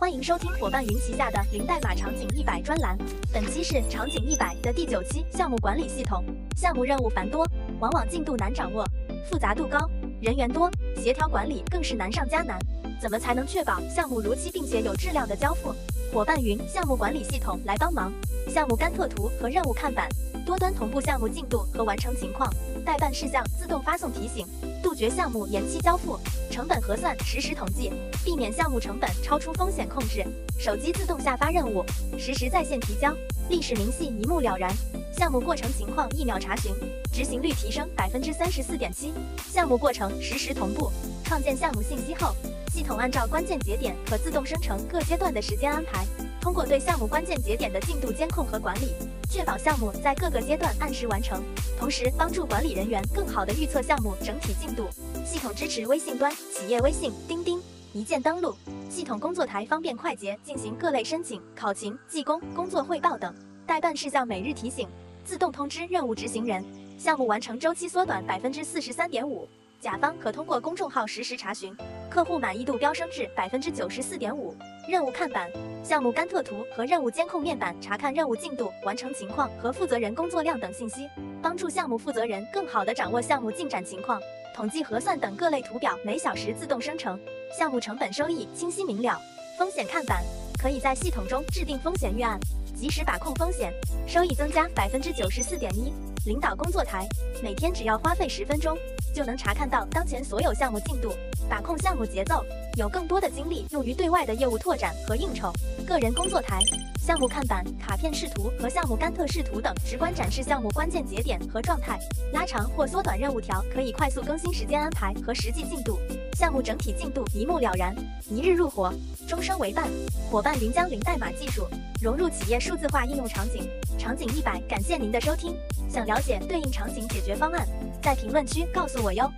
欢迎收听伙伴云旗下的零代码场景一百专栏，本期是场景一百的第九期。项目管理系统项目任务繁多，往往进度难掌握，复杂度高，人员多，协调管理更是难上加难。怎么才能确保项目如期并且有质量的交付？伙伴云项目管理系统来帮忙。项目甘特图和任务看板，多端同步项目进度和完成情况，待办事项自动发送提醒，杜绝项目延期交付。成本核算实时统计，避免项目成本超出风险控制。手机自动下发任务，实时在线提交，历史明细一目了然。项目过程情况一秒查询，执行率提升百分之三十四点七。项目过程实时同步，创建项目信息后，系统按照关键节点可自动生成各阶段的时间安排。通过对项目关键节点的进度监控和管理，确保项目在各个阶段按时完成，同时帮助管理人员更好地预测项目整体进度。系统支持微信端、企业微信、钉钉一键登录，系统工作台方便快捷进行各类申请、考勤、技工、工作汇报等。待办事项每日提醒，自动通知任务执行人，项目完成周期缩短百分之四十三点五。甲方可通过公众号实时查询，客户满意度飙升至百分之九十四点五。任务看板、项目甘特图和任务监控面板，查看任务进度、完成情况和负责人工作量等信息，帮助项目负责人更好地掌握项目进展情况。统计核算等各类图表每小时自动生成，项目成本收益清晰明了。风险看板可以在系统中制定风险预案，及时把控风险，收益增加百分之九十四点一。领导工作台每天只要花费十分钟，就能查看到当前所有项目进度，把控项目节奏，有更多的精力用于对外的业务拓展和应酬。个人工作台。项目看板、卡片视图和项目甘特视图等，直观展示项目关键节点和状态。拉长或缩短任务条，可以快速更新时间安排和实际进度。项目整体进度一目了然，一日入伙，终生为伴。伙伴云将零代码技术融入企业数字化应用场景。场景一百，感谢您的收听。想了解对应场景解决方案，在评论区告诉我哟。